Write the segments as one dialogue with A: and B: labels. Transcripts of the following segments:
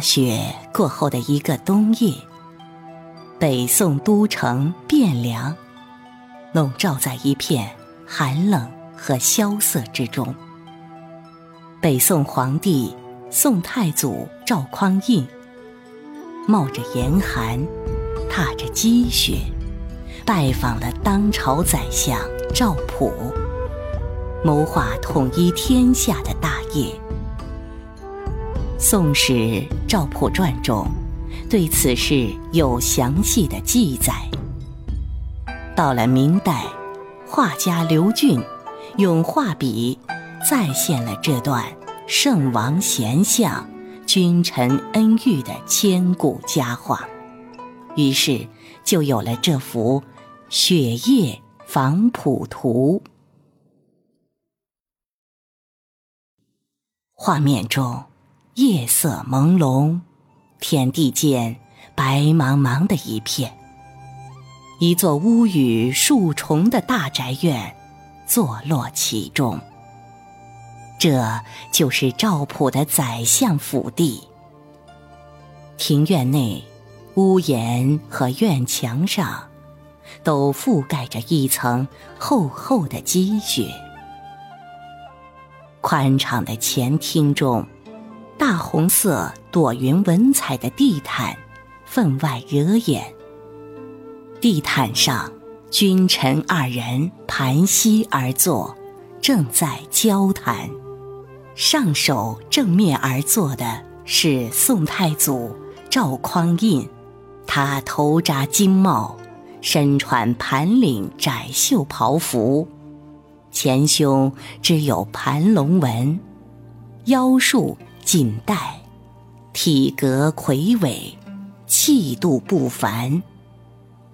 A: 大雪过后的一个冬夜，北宋都城汴梁，笼罩在一片寒冷和萧瑟之中。北宋皇帝宋太祖赵匡胤，冒着严寒，踏着积雪，拜访了当朝宰相赵普，谋划统一天下的大业。《宋史·赵普传》中对此事有详细的记载。到了明代，画家刘俊用画笔再现了这段圣王贤相、君臣恩遇的千古佳话，于是就有了这幅《雪夜访普图》。画面中。夜色朦胧，天地间白茫茫的一片。一座屋宇数重的大宅院坐落其中，这就是赵普的宰相府邸。庭院内，屋檐和院墙上都覆盖着一层厚厚的积雪。宽敞的前厅中。大红色朵云纹彩的地毯，分外惹眼。地毯上，君臣二人盘膝而坐，正在交谈。上首正面而坐的是宋太祖赵匡胤，他头扎金帽，身穿盘领窄袖袍服，前胸只有盘龙纹，腰束。锦带，体格魁伟，气度不凡，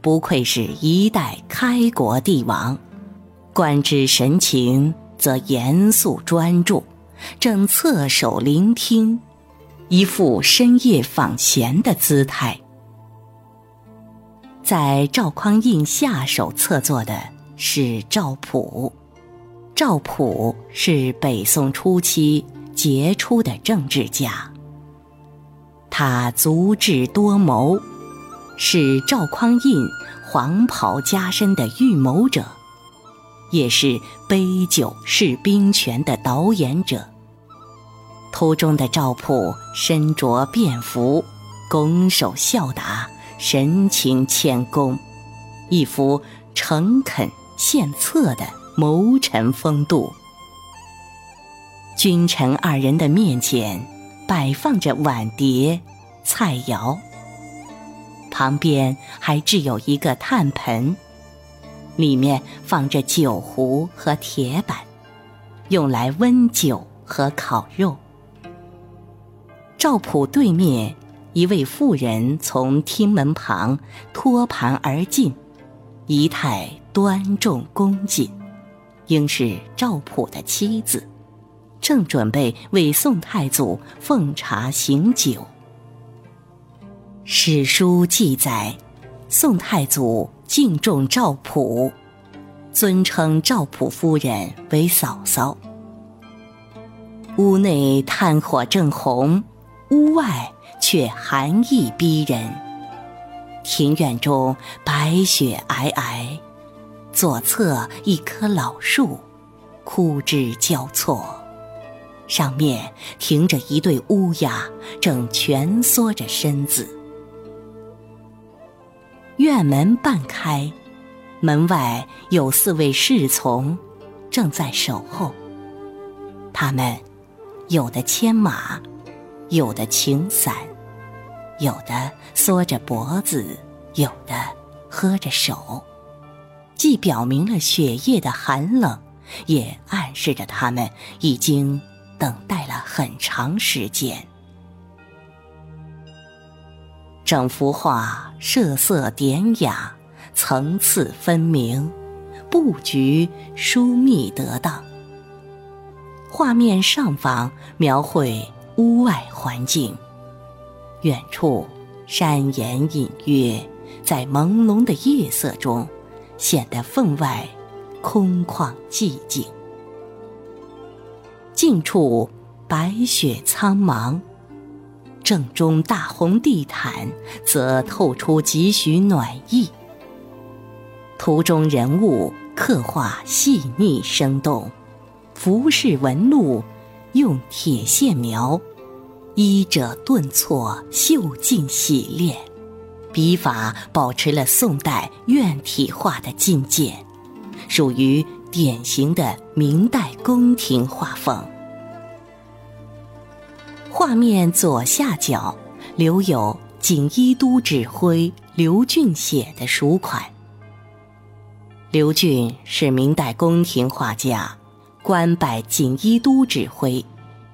A: 不愧是一代开国帝王。观之神情则严肃专注，正侧首聆听，一副深夜访贤的姿态。在赵匡胤下手侧坐的是赵普，赵普是北宋初期。杰出的政治家，他足智多谋，是赵匡胤黄袍加身的预谋者，也是杯酒释兵权的导演者。图中的赵普身着便服，拱手笑答，神情谦恭，一副诚恳献策的谋臣风度。君臣二人的面前摆放着碗碟、菜肴，旁边还置有一个炭盆，里面放着酒壶和铁板，用来温酒和烤肉。赵普对面一位妇人从厅门旁托盘而进，仪态端重恭谨，应是赵普的妻子。正准备为宋太祖奉茶行酒。史书记载，宋太祖敬重赵普，尊称赵普夫人为嫂嫂。屋内炭火正红，屋外却寒意逼人。庭院中白雪皑皑，左侧一棵老树，枯枝交错。上面停着一对乌鸦，正蜷缩着身子。院门半开，门外有四位侍从，正在守候。他们有的牵马，有的擎伞，有的缩着脖子，有的喝着手，既表明了雪夜的寒冷，也暗示着他们已经。等待了很长时间，整幅画设色典雅，层次分明，布局疏密得当。画面上方描绘屋外环境，远处山岩隐约，在朦胧的夜色中，显得分外空旷寂静。近处白雪苍茫，正中大红地毯，则透出几许暖意。图中人物刻画细腻生动，服饰纹路用铁线描，衣褶顿挫，绣劲洗练，笔法保持了宋代院体画的境界，属于典型的明代宫廷画风。画面左下角留有锦衣都指挥刘俊写的署款。刘俊是明代宫廷画家，官拜锦衣都指挥。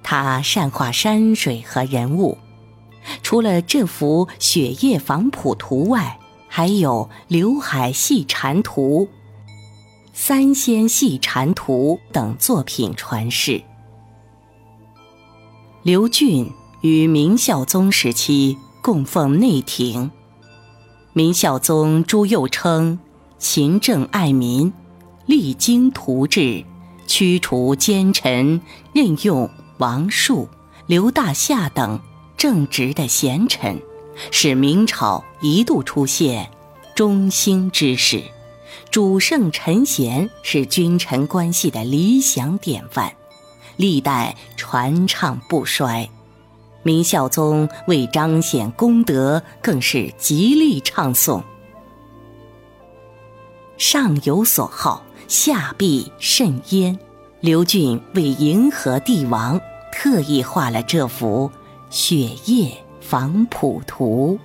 A: 他善画山水和人物，除了这幅《雪夜访普图》外，还有《刘海戏蟾图》《三仙戏蝉图》等作品传世。刘俊于明孝宗时期供奉内廷，明孝宗朱佑称勤政爱民，励精图治，驱除奸臣，任用王树、刘大夏等正直的贤臣，使明朝一度出现中兴之势，主圣臣贤是君臣关系的理想典范。历代传唱不衰，明孝宗为彰显功德，更是极力唱颂。上有所好，下必甚焉。刘俊为迎合帝王，特意画了这幅《雪夜访普图》。